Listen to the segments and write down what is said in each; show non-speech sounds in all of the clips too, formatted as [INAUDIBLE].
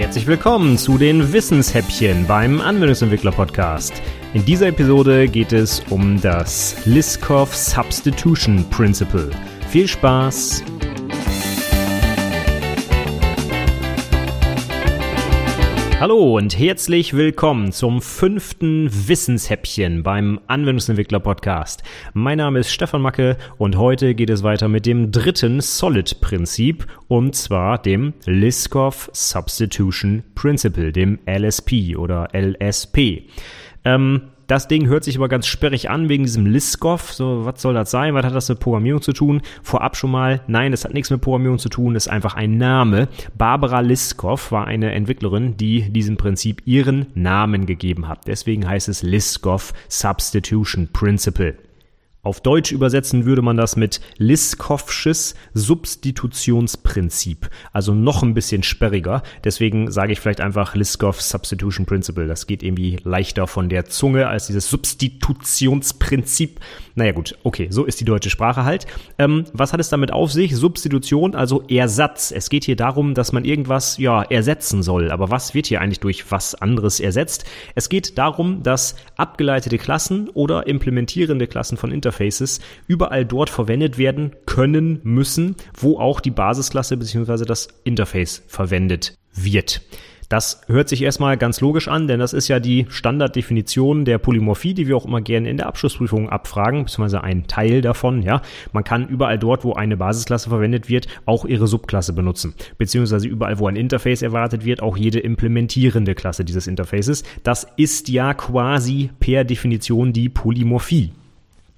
Herzlich willkommen zu den Wissenshäppchen beim Anwendungsentwickler Podcast. In dieser Episode geht es um das Liskov Substitution Principle. Viel Spaß! Hallo und herzlich willkommen zum fünften Wissenshäppchen beim Anwendungsentwickler Podcast. Mein Name ist Stefan Macke und heute geht es weiter mit dem dritten Solid-Prinzip und zwar dem Liskov Substitution Principle, dem LSP oder LSP. Ähm, das Ding hört sich aber ganz sperrig an wegen diesem Liskov. So, was soll das sein? Was hat das mit Programmierung zu tun? Vorab schon mal, nein, das hat nichts mit Programmierung zu tun. Das ist einfach ein Name. Barbara Liskov war eine Entwicklerin, die diesem Prinzip ihren Namen gegeben hat. Deswegen heißt es Liskov Substitution Principle. Auf Deutsch übersetzen würde man das mit Liskovsches Substitutionsprinzip. Also noch ein bisschen sperriger. Deswegen sage ich vielleicht einfach Liskov Substitution Principle. Das geht irgendwie leichter von der Zunge als dieses Substitutionsprinzip. Naja gut, okay, so ist die deutsche Sprache halt. Ähm, was hat es damit auf sich? Substitution, also Ersatz. Es geht hier darum, dass man irgendwas ja ersetzen soll. Aber was wird hier eigentlich durch was anderes ersetzt? Es geht darum, dass abgeleitete Klassen oder implementierende Klassen von Interface Interfaces überall dort verwendet werden können müssen, wo auch die Basisklasse bzw. das Interface verwendet wird. Das hört sich erstmal ganz logisch an, denn das ist ja die Standarddefinition der Polymorphie, die wir auch immer gerne in der Abschlussprüfung abfragen, beziehungsweise ein Teil davon, ja. Man kann überall dort, wo eine Basisklasse verwendet wird, auch ihre Subklasse benutzen, beziehungsweise überall, wo ein Interface erwartet wird, auch jede implementierende Klasse dieses Interfaces. Das ist ja quasi per Definition die Polymorphie.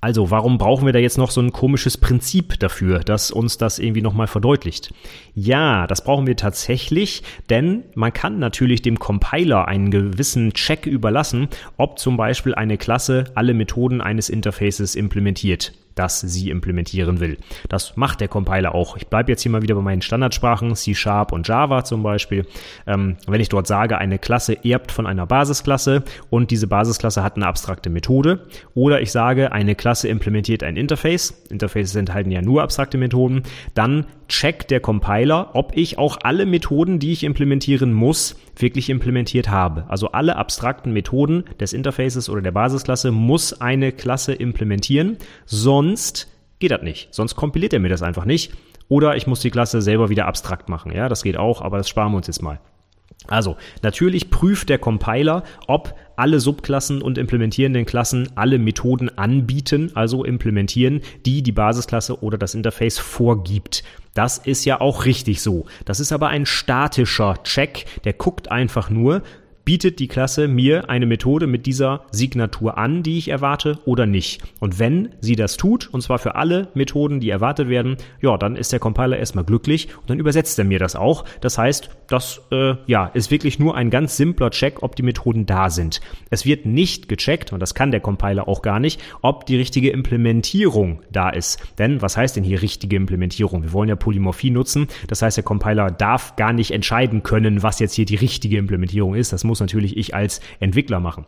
Also, warum brauchen wir da jetzt noch so ein komisches Prinzip dafür, das uns das irgendwie nochmal verdeutlicht? Ja, das brauchen wir tatsächlich, denn man kann natürlich dem Compiler einen gewissen Check überlassen, ob zum Beispiel eine Klasse alle Methoden eines Interfaces implementiert das sie implementieren will. Das macht der Compiler auch. Ich bleibe jetzt hier mal wieder bei meinen Standardsprachen, C Sharp und Java zum Beispiel. Ähm, wenn ich dort sage, eine Klasse erbt von einer Basisklasse und diese Basisklasse hat eine abstrakte Methode, oder ich sage, eine Klasse implementiert ein Interface, Interfaces enthalten ja nur abstrakte Methoden, dann checkt der Compiler, ob ich auch alle Methoden, die ich implementieren muss, wirklich implementiert habe. Also alle abstrakten Methoden des Interfaces oder der Basisklasse muss eine Klasse implementieren, sonst geht das nicht. Sonst kompiliert er mir das einfach nicht. Oder ich muss die Klasse selber wieder abstrakt machen. Ja, das geht auch, aber das sparen wir uns jetzt mal. Also, natürlich prüft der Compiler, ob alle Subklassen und implementierenden Klassen alle Methoden anbieten, also implementieren, die die Basisklasse oder das Interface vorgibt. Das ist ja auch richtig so. Das ist aber ein statischer Check, der guckt einfach nur, bietet die Klasse mir eine Methode mit dieser Signatur an, die ich erwarte oder nicht. Und wenn sie das tut, und zwar für alle Methoden, die erwartet werden, ja, dann ist der Compiler erstmal glücklich und dann übersetzt er mir das auch. Das heißt, das äh, ja, ist wirklich nur ein ganz simpler Check, ob die Methoden da sind. Es wird nicht gecheckt, und das kann der Compiler auch gar nicht, ob die richtige Implementierung da ist. Denn was heißt denn hier richtige Implementierung? Wir wollen ja Polymorphie nutzen. Das heißt, der Compiler darf gar nicht entscheiden können, was jetzt hier die richtige Implementierung ist. Das muss natürlich ich als Entwickler machen.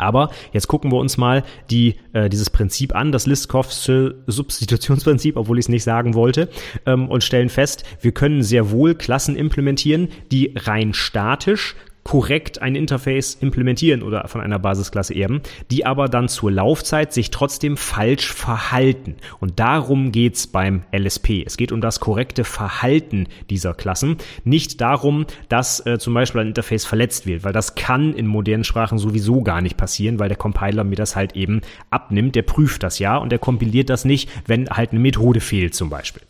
Aber jetzt gucken wir uns mal die, äh, dieses Prinzip an, das Listkowsche Substitutionsprinzip, obwohl ich es nicht sagen wollte, ähm, und stellen fest, wir können sehr wohl Klassen implementieren, die rein statisch korrekt ein Interface implementieren oder von einer Basisklasse erben, die aber dann zur Laufzeit sich trotzdem falsch verhalten. Und darum geht's beim LSP. Es geht um das korrekte Verhalten dieser Klassen, nicht darum, dass äh, zum Beispiel ein Interface verletzt wird, weil das kann in modernen Sprachen sowieso gar nicht passieren, weil der Compiler mir das halt eben abnimmt. Der prüft das ja und der kompiliert das nicht, wenn halt eine Methode fehlt zum Beispiel.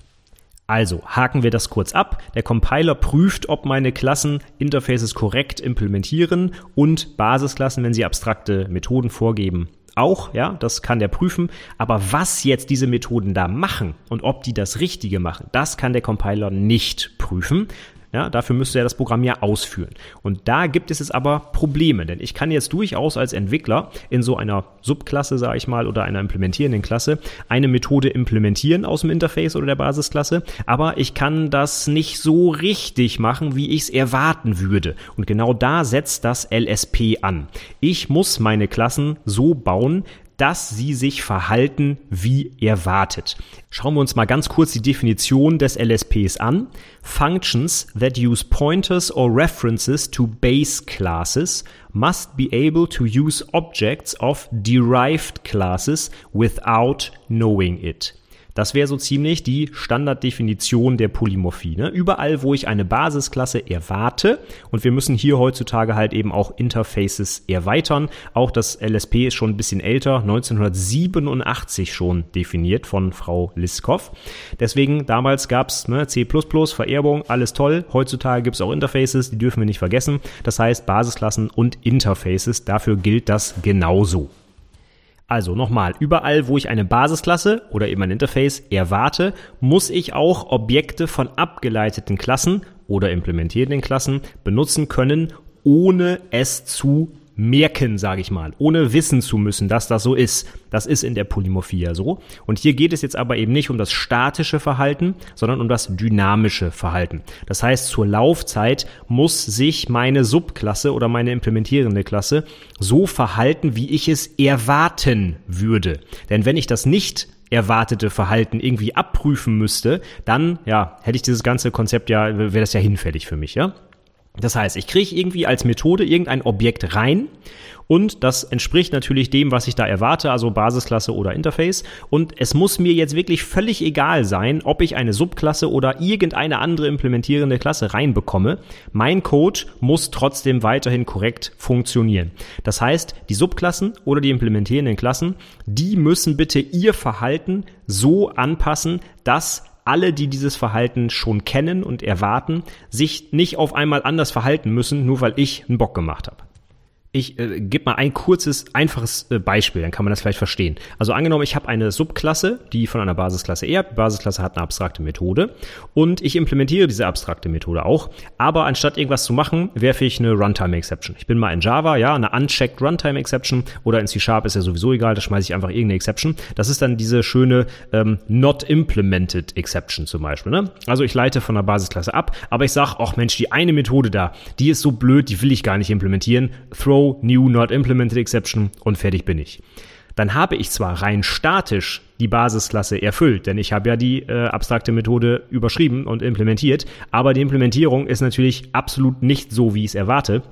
Also haken wir das kurz ab. Der Compiler prüft, ob meine Klassen Interfaces korrekt implementieren und Basisklassen, wenn sie abstrakte Methoden vorgeben, auch, ja, das kann der prüfen. Aber was jetzt diese Methoden da machen und ob die das Richtige machen, das kann der Compiler nicht prüfen. Ja, dafür müsste er das Programm ja ausführen. Und da gibt es jetzt aber Probleme, denn ich kann jetzt durchaus als Entwickler in so einer Subklasse, sage ich mal, oder einer implementierenden Klasse eine Methode implementieren aus dem Interface oder der Basisklasse, aber ich kann das nicht so richtig machen, wie ich es erwarten würde. Und genau da setzt das LSP an. Ich muss meine Klassen so bauen, dass sie sich verhalten wie erwartet. Schauen wir uns mal ganz kurz die Definition des LSPs an. Functions that use pointers or references to base classes must be able to use objects of derived classes without knowing it. Das wäre so ziemlich die Standarddefinition der Polymorphie. Ne? Überall, wo ich eine Basisklasse erwarte, und wir müssen hier heutzutage halt eben auch Interfaces erweitern. Auch das LSP ist schon ein bisschen älter, 1987 schon definiert von Frau Liskov. Deswegen, damals gab's ne, C++, Vererbung, alles toll. Heutzutage gibt's auch Interfaces, die dürfen wir nicht vergessen. Das heißt Basisklassen und Interfaces, dafür gilt das genauso. Also nochmal, überall, wo ich eine Basisklasse oder eben ein Interface erwarte, muss ich auch Objekte von abgeleiteten Klassen oder implementierenden Klassen benutzen können, ohne es zu merken, sage ich mal, ohne wissen zu müssen, dass das so ist. Das ist in der Polymorphie ja so. Und hier geht es jetzt aber eben nicht um das statische Verhalten, sondern um das dynamische Verhalten. Das heißt, zur Laufzeit muss sich meine Subklasse oder meine implementierende Klasse so verhalten, wie ich es erwarten würde. Denn wenn ich das nicht erwartete Verhalten irgendwie abprüfen müsste, dann ja, hätte ich dieses ganze Konzept ja, wäre das ja hinfällig für mich, ja? Das heißt, ich kriege irgendwie als Methode irgendein Objekt rein und das entspricht natürlich dem, was ich da erwarte, also Basisklasse oder Interface. Und es muss mir jetzt wirklich völlig egal sein, ob ich eine Subklasse oder irgendeine andere implementierende Klasse reinbekomme. Mein Code muss trotzdem weiterhin korrekt funktionieren. Das heißt, die Subklassen oder die implementierenden Klassen, die müssen bitte ihr Verhalten so anpassen, dass alle, die dieses Verhalten schon kennen und erwarten, sich nicht auf einmal anders verhalten müssen, nur weil ich einen Bock gemacht habe. Ich äh, gebe mal ein kurzes, einfaches äh, Beispiel, dann kann man das vielleicht verstehen. Also angenommen, ich habe eine Subklasse, die von einer Basisklasse erbt. Die Basisklasse hat eine abstrakte Methode und ich implementiere diese abstrakte Methode auch. Aber anstatt irgendwas zu machen, werfe ich eine Runtime-Exception. Ich bin mal in Java, ja, eine unchecked Runtime-Exception oder in C-Sharp ist ja sowieso egal, da schmeiße ich einfach irgendeine Exception. Das ist dann diese schöne ähm, not implemented Exception zum Beispiel. Ne? Also ich leite von der Basisklasse ab, aber ich sage, ach Mensch, die eine Methode da, die ist so blöd, die will ich gar nicht implementieren. Throw New Not Implemented Exception und fertig bin ich. Dann habe ich zwar rein statisch die Basisklasse erfüllt, denn ich habe ja die äh, abstrakte Methode überschrieben und implementiert, aber die Implementierung ist natürlich absolut nicht so, wie ich es erwarte.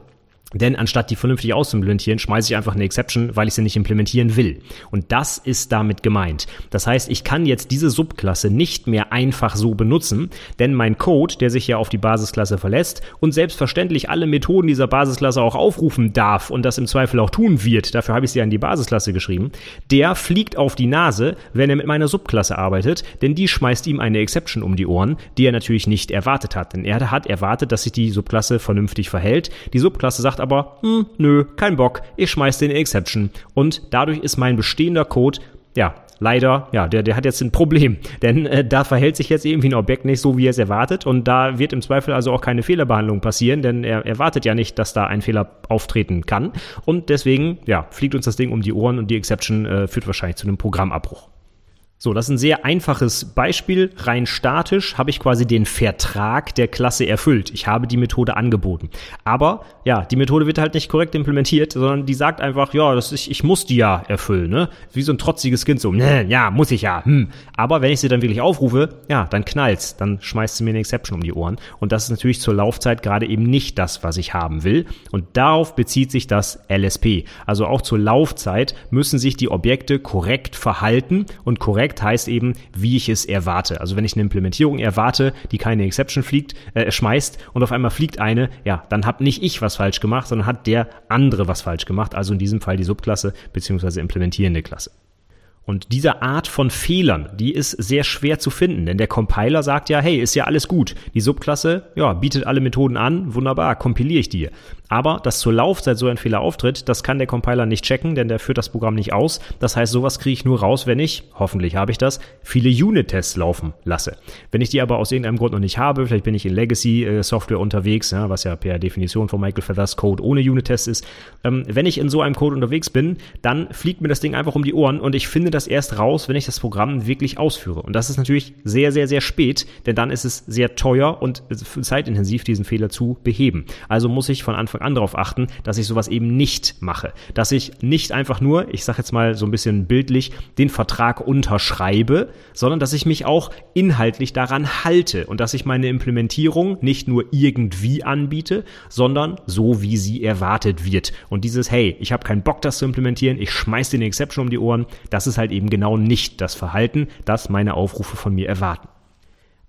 Denn anstatt die vernünftig auszuimplementieren, schmeiße ich einfach eine Exception, weil ich sie nicht implementieren will. Und das ist damit gemeint. Das heißt, ich kann jetzt diese Subklasse nicht mehr einfach so benutzen, denn mein Code, der sich ja auf die Basisklasse verlässt und selbstverständlich alle Methoden dieser Basisklasse auch aufrufen darf und das im Zweifel auch tun wird, dafür habe ich sie ja in die Basisklasse geschrieben, der fliegt auf die Nase, wenn er mit meiner Subklasse arbeitet, denn die schmeißt ihm eine Exception um die Ohren, die er natürlich nicht erwartet hat. Denn er hat erwartet, dass sich die Subklasse vernünftig verhält. Die Subklasse sagt sagt aber, hm, nö, kein Bock, ich schmeiß den Exception. Und dadurch ist mein bestehender Code, ja, leider, ja, der, der hat jetzt ein Problem. [LAUGHS] Denn äh, da verhält sich jetzt irgendwie ein Objekt nicht so, wie er es erwartet. Und da wird im Zweifel also auch keine Fehlerbehandlung passieren, denn er erwartet ja nicht, dass da ein Fehler auftreten kann. Und deswegen, ja, fliegt uns das Ding um die Ohren und die Exception äh, führt wahrscheinlich zu einem Programmabbruch. So, das ist ein sehr einfaches Beispiel. Rein statisch habe ich quasi den Vertrag der Klasse erfüllt. Ich habe die Methode angeboten. Aber ja, die Methode wird halt nicht korrekt implementiert, sondern die sagt einfach, ja, das ist, ich muss die ja erfüllen, ne? Wie so ein trotziges Kind so, ne, ja, muss ich ja. Hm. Aber wenn ich sie dann wirklich aufrufe, ja, dann knallt's, dann schmeißt sie mir eine Exception um die Ohren. Und das ist natürlich zur Laufzeit gerade eben nicht das, was ich haben will. Und darauf bezieht sich das LSP. Also auch zur Laufzeit müssen sich die Objekte korrekt verhalten und korrekt korrekt heißt eben, wie ich es erwarte. Also wenn ich eine Implementierung erwarte, die keine Exception fliegt, äh, schmeißt und auf einmal fliegt eine, ja, dann habe nicht ich was falsch gemacht, sondern hat der andere was falsch gemacht. Also in diesem Fall die Subklasse beziehungsweise implementierende Klasse. Und diese Art von Fehlern, die ist sehr schwer zu finden, denn der Compiler sagt ja, hey, ist ja alles gut. Die Subklasse, ja, bietet alle Methoden an, wunderbar, kompiliere ich die. Aber dass zur Laufzeit so ein Fehler auftritt, das kann der Compiler nicht checken, denn der führt das Programm nicht aus. Das heißt, sowas kriege ich nur raus, wenn ich, hoffentlich habe ich das, viele Unit-Tests laufen lasse. Wenn ich die aber aus irgendeinem Grund noch nicht habe, vielleicht bin ich in Legacy-Software unterwegs, ja, was ja per Definition von Michael Feathers Code ohne Unit-Tests ist. Ähm, wenn ich in so einem Code unterwegs bin, dann fliegt mir das Ding einfach um die Ohren und ich finde das erst raus, wenn ich das Programm wirklich ausführe. Und das ist natürlich sehr, sehr, sehr spät, denn dann ist es sehr teuer und zeitintensiv, diesen Fehler zu beheben. Also muss ich von Anfang an darauf achten, dass ich sowas eben nicht mache. Dass ich nicht einfach nur, ich sage jetzt mal so ein bisschen bildlich, den Vertrag unterschreibe, sondern dass ich mich auch inhaltlich daran halte und dass ich meine Implementierung nicht nur irgendwie anbiete, sondern so, wie sie erwartet wird. Und dieses, hey, ich habe keinen Bock, das zu implementieren, ich schmeiß den Exception um die Ohren, das ist halt eben genau nicht das Verhalten, das meine Aufrufe von mir erwarten.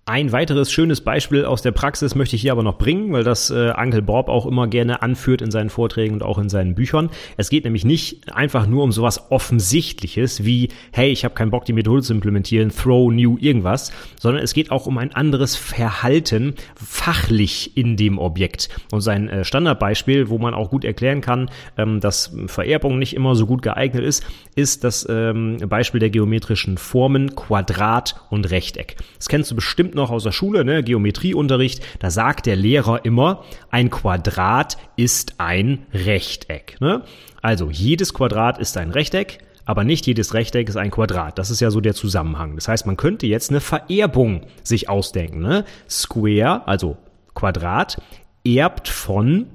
Ein weiteres schönes Beispiel aus der Praxis möchte ich hier aber noch bringen, weil das äh, Uncle Bob auch immer gerne anführt in seinen Vorträgen und auch in seinen Büchern. Es geht nämlich nicht einfach nur um sowas Offensichtliches wie, hey, ich habe keinen Bock, die Methode zu implementieren, throw new irgendwas, sondern es geht auch um ein anderes Verhalten fachlich in dem Objekt. Und sein äh, Standardbeispiel, wo man auch gut erklären kann, ähm, dass Vererbung nicht immer so gut geeignet ist, ist das ähm, Beispiel der geometrischen Formen Quadrat und Rechteck. Das kennst du bestimmt noch aus der Schule, ne, Geometrieunterricht, da sagt der Lehrer immer, ein Quadrat ist ein Rechteck. Ne? Also jedes Quadrat ist ein Rechteck, aber nicht jedes Rechteck ist ein Quadrat. Das ist ja so der Zusammenhang. Das heißt, man könnte jetzt eine Vererbung sich ausdenken. Ne? Square, also Quadrat, erbt von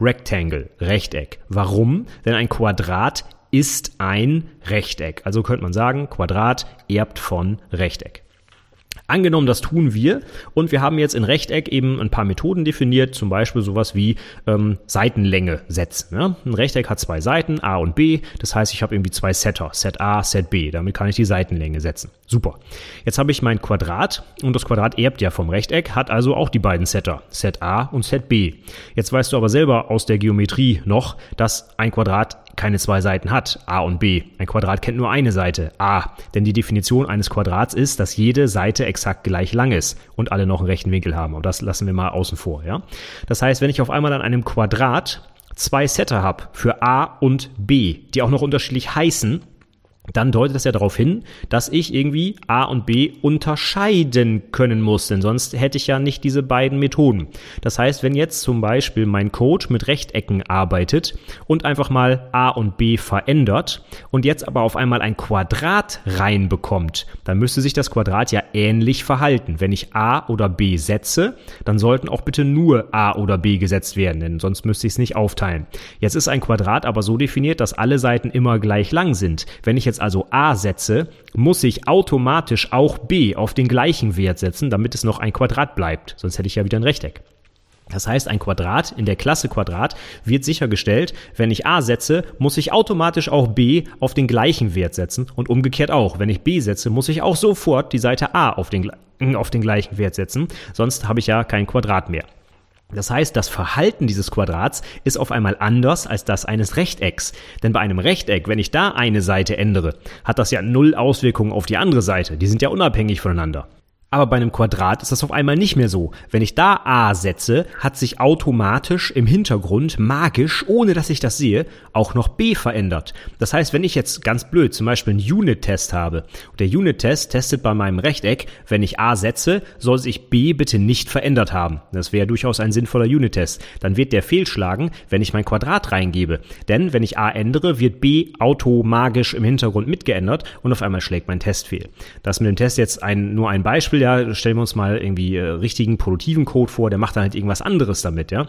Rectangle, Rechteck. Warum? Denn ein Quadrat ist ein Rechteck. Also könnte man sagen, Quadrat erbt von Rechteck. Angenommen, das tun wir und wir haben jetzt in Rechteck eben ein paar Methoden definiert, zum Beispiel sowas wie ähm, Seitenlänge setzen. Ja? Ein Rechteck hat zwei Seiten, A und B, das heißt, ich habe irgendwie zwei Setter, Set A, Set B, damit kann ich die Seitenlänge setzen. Super. Jetzt habe ich mein Quadrat und das Quadrat erbt ja vom Rechteck, hat also auch die beiden Setter, Set A und Set B. Jetzt weißt du aber selber aus der Geometrie noch, dass ein Quadrat keine zwei Seiten hat, a und b. Ein Quadrat kennt nur eine Seite, a. Denn die Definition eines Quadrats ist, dass jede Seite exakt gleich lang ist und alle noch einen rechten Winkel haben. Und das lassen wir mal außen vor, ja. Das heißt, wenn ich auf einmal an einem Quadrat zwei Setter habe für a und b, die auch noch unterschiedlich heißen, dann deutet das ja darauf hin, dass ich irgendwie A und B unterscheiden können muss, denn sonst hätte ich ja nicht diese beiden Methoden. Das heißt, wenn jetzt zum Beispiel mein Code mit Rechtecken arbeitet und einfach mal A und B verändert und jetzt aber auf einmal ein Quadrat reinbekommt, dann müsste sich das Quadrat ja ähnlich verhalten. Wenn ich A oder B setze, dann sollten auch bitte nur A oder B gesetzt werden, denn sonst müsste ich es nicht aufteilen. Jetzt ist ein Quadrat aber so definiert, dass alle Seiten immer gleich lang sind. Wenn ich jetzt jetzt also a setze, muss ich automatisch auch b auf den gleichen Wert setzen, damit es noch ein Quadrat bleibt. Sonst hätte ich ja wieder ein Rechteck. Das heißt, ein Quadrat in der Klasse Quadrat wird sichergestellt, wenn ich a setze, muss ich automatisch auch b auf den gleichen Wert setzen und umgekehrt auch. Wenn ich b setze, muss ich auch sofort die Seite a auf den, auf den gleichen Wert setzen, sonst habe ich ja kein Quadrat mehr. Das heißt, das Verhalten dieses Quadrats ist auf einmal anders als das eines Rechtecks. Denn bei einem Rechteck, wenn ich da eine Seite ändere, hat das ja null Auswirkungen auf die andere Seite. Die sind ja unabhängig voneinander. Aber bei einem Quadrat ist das auf einmal nicht mehr so. Wenn ich da a setze, hat sich automatisch im Hintergrund magisch, ohne dass ich das sehe, auch noch b verändert. Das heißt, wenn ich jetzt ganz blöd zum Beispiel einen Unit-Test habe, und der Unit-Test testet bei meinem Rechteck, wenn ich a setze, soll sich b bitte nicht verändert haben. Das wäre durchaus ein sinnvoller Unit-Test. Dann wird der fehlschlagen, wenn ich mein Quadrat reingebe. Denn wenn ich a ändere, wird b automagisch im Hintergrund mitgeändert und auf einmal schlägt mein Test fehl. Das mit dem Test jetzt ein, nur ein Beispiel Beispiel, ja, stellen wir uns mal irgendwie äh, richtigen produktiven Code vor, der macht dann halt irgendwas anderes damit, ja.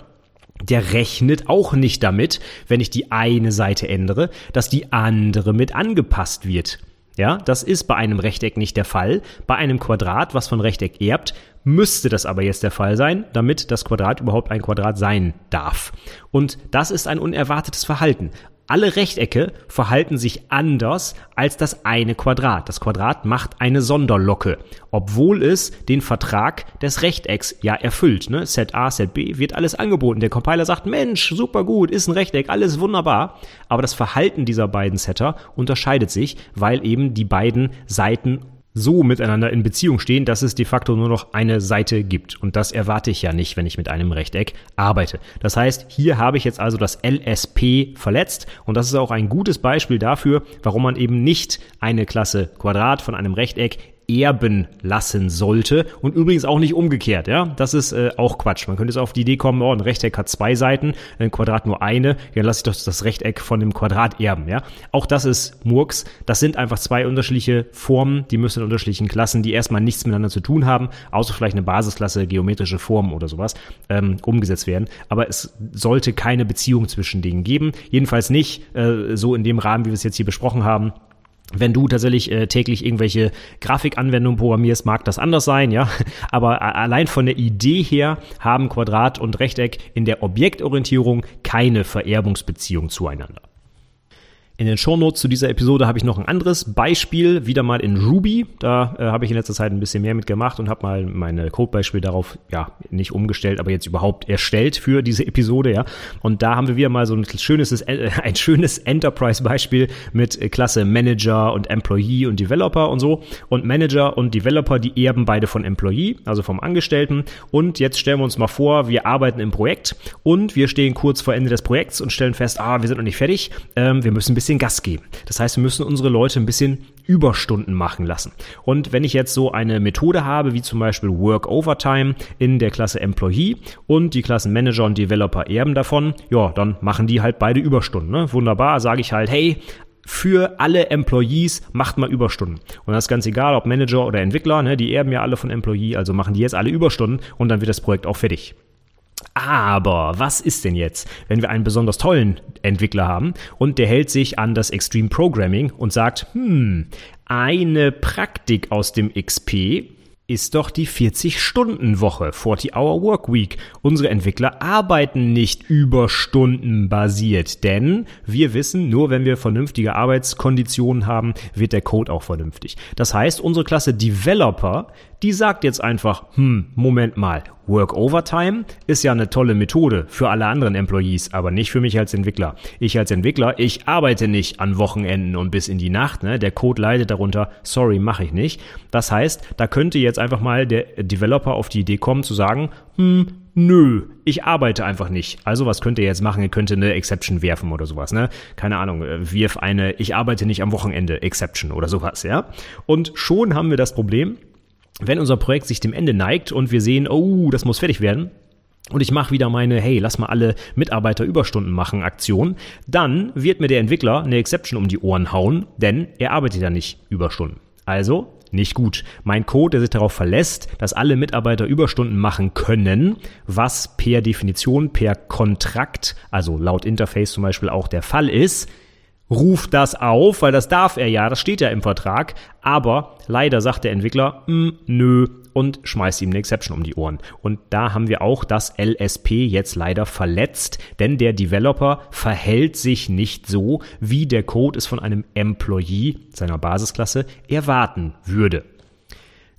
Der rechnet auch nicht damit, wenn ich die eine Seite ändere, dass die andere mit angepasst wird. Ja, das ist bei einem Rechteck nicht der Fall. Bei einem Quadrat, was von Rechteck erbt, müsste das aber jetzt der Fall sein, damit das Quadrat überhaupt ein Quadrat sein darf. Und das ist ein unerwartetes Verhalten. Alle Rechtecke verhalten sich anders als das eine Quadrat. Das Quadrat macht eine Sonderlocke, obwohl es den Vertrag des Rechtecks ja erfüllt. Ne? Set A, Set B wird alles angeboten. Der Compiler sagt, Mensch, super gut, ist ein Rechteck, alles wunderbar. Aber das Verhalten dieser beiden Setter unterscheidet sich, weil eben die beiden Seiten so miteinander in Beziehung stehen, dass es de facto nur noch eine Seite gibt. Und das erwarte ich ja nicht, wenn ich mit einem Rechteck arbeite. Das heißt, hier habe ich jetzt also das LSP verletzt und das ist auch ein gutes Beispiel dafür, warum man eben nicht eine Klasse Quadrat von einem Rechteck erben lassen sollte und übrigens auch nicht umgekehrt, ja. Das ist äh, auch Quatsch. Man könnte jetzt auf die Idee kommen, oh, ein Rechteck hat zwei Seiten, ein Quadrat nur eine, dann lasse ich doch das Rechteck von dem Quadrat erben, ja. Auch das ist Murks. Das sind einfach zwei unterschiedliche Formen, die müssen in unterschiedlichen Klassen, die erstmal nichts miteinander zu tun haben, außer vielleicht eine Basisklasse, geometrische Formen oder sowas, ähm, umgesetzt werden. Aber es sollte keine Beziehung zwischen denen geben. Jedenfalls nicht äh, so in dem Rahmen, wie wir es jetzt hier besprochen haben wenn du tatsächlich äh, täglich irgendwelche Grafikanwendungen programmierst, mag das anders sein, ja. [LAUGHS] Aber allein von der Idee her haben Quadrat und Rechteck in der Objektorientierung keine Vererbungsbeziehung zueinander. In den Shownotes zu dieser Episode habe ich noch ein anderes Beispiel, wieder mal in Ruby. Da äh, habe ich in letzter Zeit ein bisschen mehr mitgemacht und habe mal meine Codebeispiele darauf, ja, nicht umgestellt, aber jetzt überhaupt erstellt für diese Episode, ja. Und da haben wir wieder mal so ein schönes, äh, ein schönes Enterprise-Beispiel mit Klasse Manager und Employee und Developer und so. Und Manager und Developer, die erben beide von Employee, also vom Angestellten. Und jetzt stellen wir uns mal vor, wir arbeiten im Projekt und wir stehen kurz vor Ende des Projekts und stellen fest, ah, wir sind noch nicht fertig, ähm, wir müssen ein bisschen bisschen Gas geben. Das heißt, wir müssen unsere Leute ein bisschen Überstunden machen lassen. Und wenn ich jetzt so eine Methode habe, wie zum Beispiel Work Overtime in der Klasse Employee und die Klassen Manager und Developer erben davon, ja, dann machen die halt beide Überstunden. Ne? Wunderbar, sage ich halt, hey, für alle Employees macht mal Überstunden. Und das ist ganz egal, ob Manager oder Entwickler, ne, die erben ja alle von Employee, also machen die jetzt alle Überstunden und dann wird das Projekt auch fertig. Aber was ist denn jetzt, wenn wir einen besonders tollen Entwickler haben und der hält sich an das Extreme Programming und sagt, hm, eine Praktik aus dem XP ist doch die 40-Stunden-Woche, 40-Hour Work Week. Unsere Entwickler arbeiten nicht überstundenbasiert, denn wir wissen, nur wenn wir vernünftige Arbeitskonditionen haben, wird der Code auch vernünftig. Das heißt, unsere Klasse Developer die sagt jetzt einfach, hm, Moment mal, Work Overtime ist ja eine tolle Methode für alle anderen Employees, aber nicht für mich als Entwickler. Ich als Entwickler, ich arbeite nicht an Wochenenden und bis in die Nacht, ne? Der Code leidet darunter, sorry, mache ich nicht. Das heißt, da könnte jetzt einfach mal der Developer auf die Idee kommen zu sagen, hm, nö, ich arbeite einfach nicht. Also was könnt ihr jetzt machen? Ihr könnt eine Exception werfen oder sowas, ne? Keine Ahnung, äh, wirf eine ich arbeite nicht am Wochenende Exception oder sowas, ja? Und schon haben wir das Problem, wenn unser Projekt sich dem Ende neigt und wir sehen, oh, das muss fertig werden, und ich mache wieder meine, hey, lass mal alle Mitarbeiter Überstunden machen Aktion, dann wird mir der Entwickler eine Exception um die Ohren hauen, denn er arbeitet ja nicht Überstunden. Also nicht gut. Mein Code, der sich darauf verlässt, dass alle Mitarbeiter Überstunden machen können, was per Definition, per Kontrakt, also laut Interface zum Beispiel auch der Fall ist, ruft das auf, weil das darf er ja, das steht ja im Vertrag, aber leider sagt der Entwickler, mm, nö, und schmeißt ihm eine Exception um die Ohren. Und da haben wir auch das LSP jetzt leider verletzt, denn der Developer verhält sich nicht so, wie der Code es von einem Employee seiner Basisklasse erwarten würde.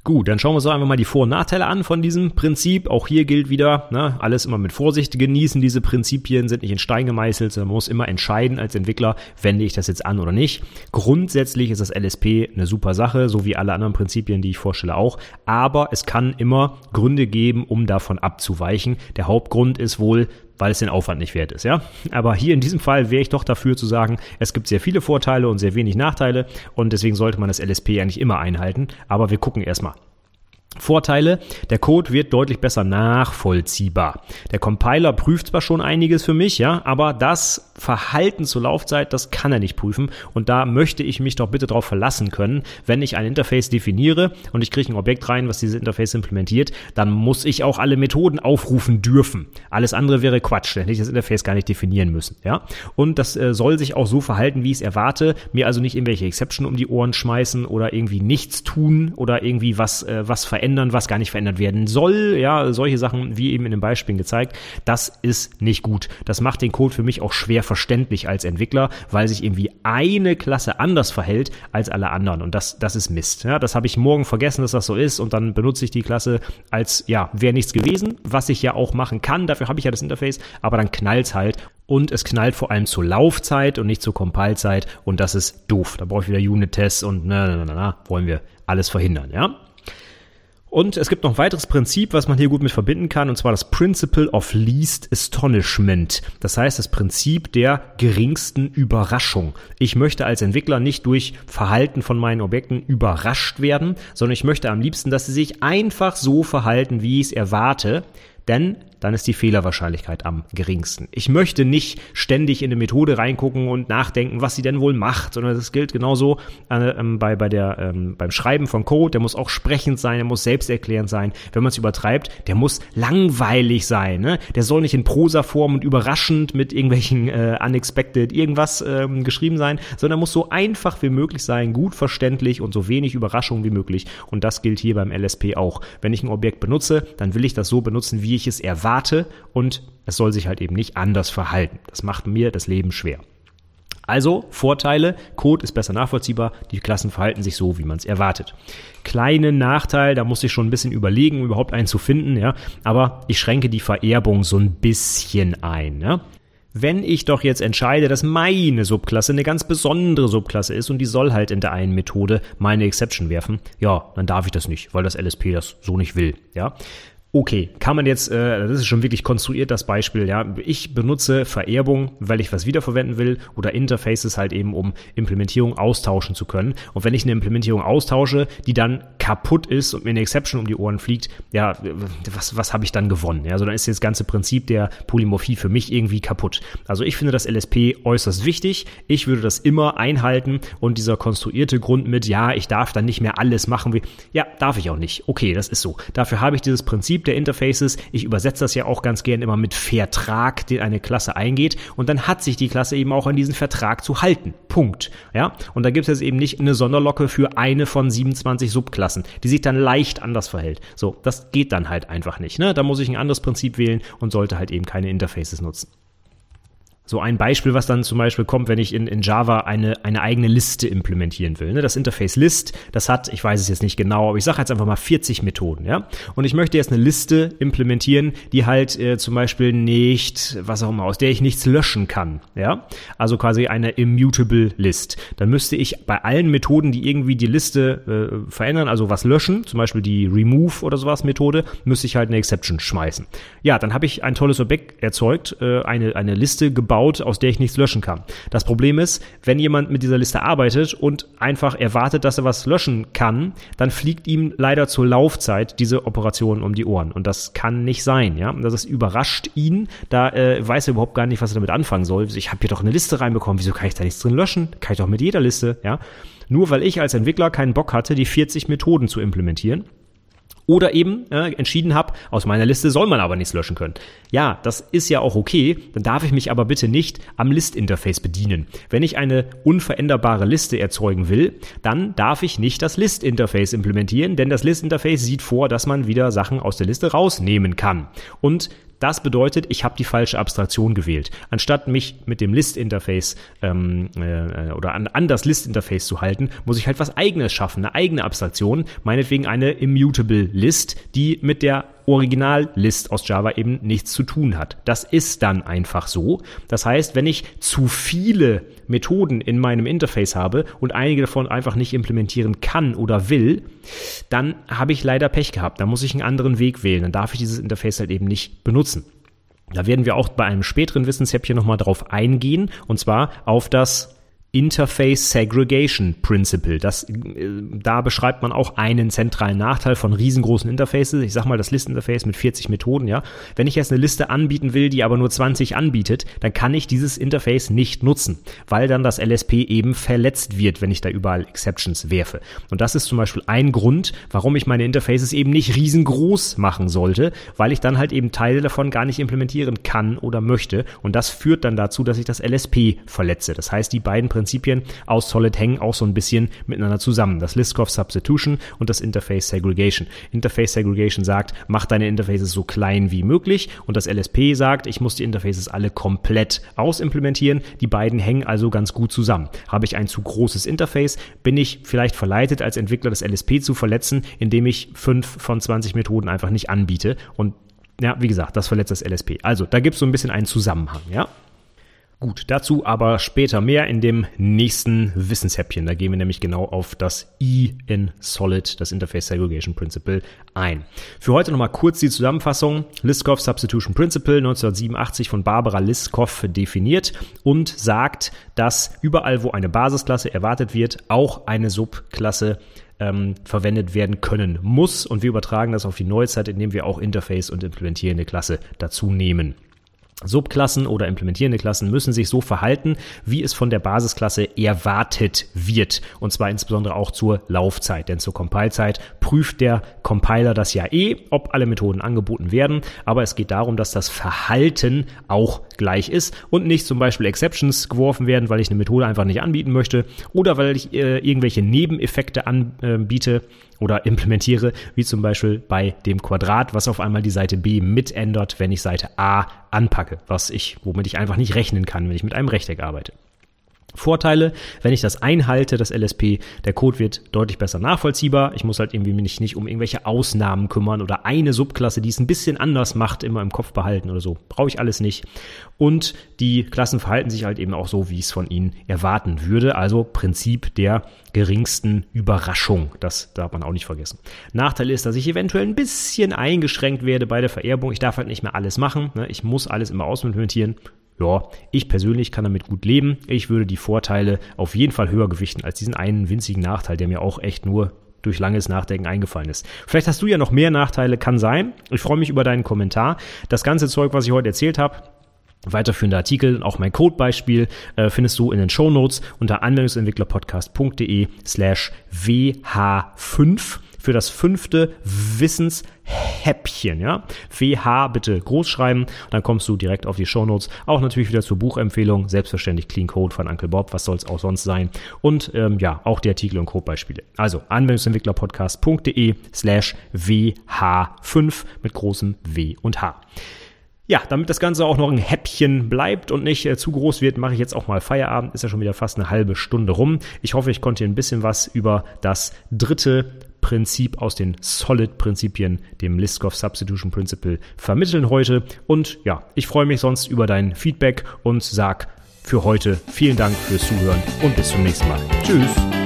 Gut, dann schauen wir uns doch einfach mal die Vor- und Nachteile an von diesem Prinzip. Auch hier gilt wieder, ne, alles immer mit Vorsicht genießen. Diese Prinzipien sind nicht in Stein gemeißelt, sondern man muss immer entscheiden als Entwickler, wende ich das jetzt an oder nicht. Grundsätzlich ist das LSP eine super Sache, so wie alle anderen Prinzipien, die ich vorstelle auch. Aber es kann immer Gründe geben, um davon abzuweichen. Der Hauptgrund ist wohl, weil es den Aufwand nicht wert ist, ja. Aber hier in diesem Fall wäre ich doch dafür zu sagen, es gibt sehr viele Vorteile und sehr wenig Nachteile und deswegen sollte man das LSP eigentlich immer einhalten. Aber wir gucken erstmal. Vorteile, der Code wird deutlich besser nachvollziehbar. Der Compiler prüft zwar schon einiges für mich, ja, aber das Verhalten zur Laufzeit, das kann er nicht prüfen und da möchte ich mich doch bitte darauf verlassen können, wenn ich ein Interface definiere und ich kriege ein Objekt rein, was dieses Interface implementiert, dann muss ich auch alle Methoden aufrufen dürfen. Alles andere wäre Quatsch, dann hätte ich das Interface gar nicht definieren müssen, ja. Und das äh, soll sich auch so verhalten, wie ich es erwarte, mir also nicht irgendwelche Exception um die Ohren schmeißen oder irgendwie nichts tun oder irgendwie was, äh, was verändern verändern, was gar nicht verändert werden soll. Ja, solche Sachen, wie eben in den Beispielen gezeigt, das ist nicht gut. Das macht den Code für mich auch schwer verständlich als Entwickler, weil sich irgendwie eine Klasse anders verhält als alle anderen. Und das, das ist Mist. Ja, das habe ich morgen vergessen, dass das so ist. Und dann benutze ich die Klasse als, ja, wäre nichts gewesen, was ich ja auch machen kann. Dafür habe ich ja das Interface. Aber dann knallt's halt und es knallt vor allem zur Laufzeit und nicht zur Compile-Zeit und das ist doof. Da brauche ich wieder Unit-Tests und na, na, na, na, wollen wir alles verhindern, ja? Und es gibt noch ein weiteres Prinzip, was man hier gut mit verbinden kann, und zwar das Principle of Least Astonishment. Das heißt, das Prinzip der geringsten Überraschung. Ich möchte als Entwickler nicht durch Verhalten von meinen Objekten überrascht werden, sondern ich möchte am liebsten, dass sie sich einfach so verhalten, wie ich es erwarte. Denn dann ist die Fehlerwahrscheinlichkeit am geringsten. Ich möchte nicht ständig in eine Methode reingucken und nachdenken, was sie denn wohl macht, sondern das gilt genauso äh, ähm, bei, bei der, ähm, beim Schreiben von Code. Der muss auch sprechend sein, der muss selbsterklärend sein. Wenn man es übertreibt, der muss langweilig sein. Ne? Der soll nicht in Prosaform und überraschend mit irgendwelchen äh, unexpected irgendwas ähm, geschrieben sein, sondern muss so einfach wie möglich sein, gut verständlich und so wenig Überraschung wie möglich. Und das gilt hier beim LSP auch. Wenn ich ein Objekt benutze, dann will ich das so benutzen, wie ich es erwarte erwarte und es soll sich halt eben nicht anders verhalten. Das macht mir das Leben schwer. Also Vorteile, Code ist besser nachvollziehbar, die Klassen verhalten sich so, wie man es erwartet. Kleinen Nachteil, da muss ich schon ein bisschen überlegen, um überhaupt einen zu finden, ja, aber ich schränke die Vererbung so ein bisschen ein, ja. Wenn ich doch jetzt entscheide, dass meine Subklasse eine ganz besondere Subklasse ist und die soll halt in der einen Methode meine Exception werfen, ja, dann darf ich das nicht, weil das LSP das so nicht will, ja. Okay, kann man jetzt, äh, das ist schon wirklich konstruiert, das Beispiel, ja. Ich benutze Vererbung, weil ich was wiederverwenden will oder Interfaces halt eben, um Implementierung austauschen zu können. Und wenn ich eine Implementierung austausche, die dann kaputt ist und mir eine Exception um die Ohren fliegt, ja, was, was habe ich dann gewonnen? Ja, also dann ist das ganze Prinzip der Polymorphie für mich irgendwie kaputt. Also ich finde das LSP äußerst wichtig. Ich würde das immer einhalten und dieser konstruierte Grund mit, ja, ich darf dann nicht mehr alles machen, wie, ja, darf ich auch nicht. Okay, das ist so. Dafür habe ich dieses Prinzip Prinzip der Interfaces. Ich übersetze das ja auch ganz gern immer mit Vertrag, den eine Klasse eingeht. Und dann hat sich die Klasse eben auch an diesen Vertrag zu halten. Punkt. Ja. Und da gibt es jetzt eben nicht eine Sonderlocke für eine von 27 Subklassen, die sich dann leicht anders verhält. So, das geht dann halt einfach nicht. Ne? Da muss ich ein anderes Prinzip wählen und sollte halt eben keine Interfaces nutzen. So ein Beispiel, was dann zum Beispiel kommt, wenn ich in, in Java eine, eine eigene Liste implementieren will. Ne? Das Interface List, das hat, ich weiß es jetzt nicht genau, aber ich sage jetzt einfach mal 40 Methoden, ja. Und ich möchte jetzt eine Liste implementieren, die halt äh, zum Beispiel nicht, was auch immer, aus der ich nichts löschen kann, ja. Also quasi eine immutable List. Dann müsste ich bei allen Methoden, die irgendwie die Liste äh, verändern, also was löschen, zum Beispiel die Remove oder sowas Methode, müsste ich halt eine Exception schmeißen. Ja, dann habe ich ein tolles Objekt erzeugt, äh, eine, eine Liste gebaut, gebaut, aus der ich nichts löschen kann. Das Problem ist, wenn jemand mit dieser Liste arbeitet und einfach erwartet, dass er was löschen kann, dann fliegt ihm leider zur Laufzeit diese Operation um die Ohren. Und das kann nicht sein, ja. Das ist überrascht ihn, da äh, weiß er überhaupt gar nicht, was er damit anfangen soll. Ich habe hier doch eine Liste reinbekommen, wieso kann ich da nichts drin löschen? Kann ich doch mit jeder Liste, ja. Nur weil ich als Entwickler keinen Bock hatte, die 40 Methoden zu implementieren oder eben äh, entschieden habe, aus meiner Liste soll man aber nichts löschen können. Ja, das ist ja auch okay, dann darf ich mich aber bitte nicht am List-Interface bedienen. Wenn ich eine unveränderbare Liste erzeugen will, dann darf ich nicht das List-Interface implementieren, denn das List-Interface sieht vor, dass man wieder Sachen aus der Liste rausnehmen kann. Und das bedeutet, ich habe die falsche Abstraktion gewählt. Anstatt mich mit dem List-Interface ähm, äh, oder an, an das List-Interface zu halten, muss ich halt was eigenes schaffen, eine eigene Abstraktion, meinetwegen eine Immutable List, die mit der Original-List aus Java eben nichts zu tun hat. Das ist dann einfach so. Das heißt, wenn ich zu viele Methoden in meinem Interface habe und einige davon einfach nicht implementieren kann oder will, dann habe ich leider Pech gehabt. Da muss ich einen anderen Weg wählen. Dann darf ich dieses Interface halt eben nicht benutzen. Da werden wir auch bei einem späteren Wissenshäppchen nochmal drauf eingehen, und zwar auf das Interface Segregation Principle. Das, äh, da beschreibt man auch einen zentralen Nachteil von riesengroßen Interfaces. Ich sag mal das Listinterface mit 40 Methoden, ja. Wenn ich jetzt eine Liste anbieten will, die aber nur 20 anbietet, dann kann ich dieses Interface nicht nutzen, weil dann das LSP eben verletzt wird, wenn ich da überall Exceptions werfe. Und das ist zum Beispiel ein Grund, warum ich meine Interfaces eben nicht riesengroß machen sollte, weil ich dann halt eben Teile davon gar nicht implementieren kann oder möchte. Und das führt dann dazu, dass ich das LSP verletze. Das heißt, die beiden Prinzipien aus Solid hängen auch so ein bisschen miteinander zusammen. Das Liskov Substitution und das Interface Segregation. Interface Segregation sagt, mach deine Interfaces so klein wie möglich und das LSP sagt, ich muss die Interfaces alle komplett ausimplementieren. Die beiden hängen also ganz gut zusammen. Habe ich ein zu großes Interface, bin ich vielleicht verleitet, als Entwickler das LSP zu verletzen, indem ich fünf von 20 Methoden einfach nicht anbiete und ja, wie gesagt, das verletzt das LSP. Also, da gibt es so ein bisschen einen Zusammenhang, ja. Gut, dazu aber später mehr in dem nächsten Wissenshäppchen. Da gehen wir nämlich genau auf das I in Solid, das Interface Segregation Principle, ein. Für heute nochmal kurz die Zusammenfassung. Liskov Substitution Principle 1987 von Barbara Liskov definiert und sagt, dass überall, wo eine Basisklasse erwartet wird, auch eine Subklasse ähm, verwendet werden können muss. Und wir übertragen das auf die Neuzeit, indem wir auch Interface und implementierende Klasse dazu nehmen. Subklassen oder implementierende Klassen müssen sich so verhalten, wie es von der Basisklasse erwartet wird. Und zwar insbesondere auch zur Laufzeit. Denn zur Compile-Zeit prüft der Compiler das ja eh, ob alle Methoden angeboten werden. Aber es geht darum, dass das Verhalten auch gleich ist und nicht zum Beispiel Exceptions geworfen werden, weil ich eine Methode einfach nicht anbieten möchte oder weil ich äh, irgendwelche Nebeneffekte anbiete oder implementiere, wie zum Beispiel bei dem Quadrat, was auf einmal die Seite B mitändert, wenn ich Seite A anpacke, was ich, womit ich einfach nicht rechnen kann, wenn ich mit einem Rechteck arbeite. Vorteile, wenn ich das einhalte, das LSP, der Code wird deutlich besser nachvollziehbar. Ich muss halt irgendwie mich nicht um irgendwelche Ausnahmen kümmern oder eine Subklasse, die es ein bisschen anders macht, immer im Kopf behalten oder so. Brauche ich alles nicht. Und die Klassen verhalten sich halt eben auch so, wie ich es von ihnen erwarten würde. Also Prinzip der geringsten Überraschung. Das darf man auch nicht vergessen. Nachteil ist, dass ich eventuell ein bisschen eingeschränkt werde bei der Vererbung. Ich darf halt nicht mehr alles machen. Ne? Ich muss alles immer ausimplementieren ja, ich persönlich kann damit gut leben. Ich würde die Vorteile auf jeden Fall höher gewichten als diesen einen winzigen Nachteil, der mir auch echt nur durch langes Nachdenken eingefallen ist. Vielleicht hast du ja noch mehr Nachteile, kann sein. Ich freue mich über deinen Kommentar. Das ganze Zeug, was ich heute erzählt habe, Weiterführende Artikel, auch mein Codebeispiel äh, findest du in den Show Notes unter anwendungsentwicklerpodcast.de slash wh5 für das fünfte Wissenshäppchen, ja. WH bitte groß schreiben, dann kommst du direkt auf die Shownotes. Auch natürlich wieder zur Buchempfehlung, selbstverständlich Clean Code von Uncle Bob, was soll es auch sonst sein. Und ähm, ja, auch die Artikel und Codebeispiele. Also anwendungsentwicklerpodcast.de slash WH5 mit großem W und H. Ja, damit das Ganze auch noch ein Häppchen bleibt und nicht äh, zu groß wird, mache ich jetzt auch mal Feierabend. Ist ja schon wieder fast eine halbe Stunde rum. Ich hoffe, ich konnte ein bisschen was über das dritte Prinzip aus den Solid-Prinzipien, dem Liskov Substitution Principle, vermitteln heute. Und ja, ich freue mich sonst über dein Feedback und sag für heute vielen Dank fürs Zuhören und bis zum nächsten Mal. Tschüss!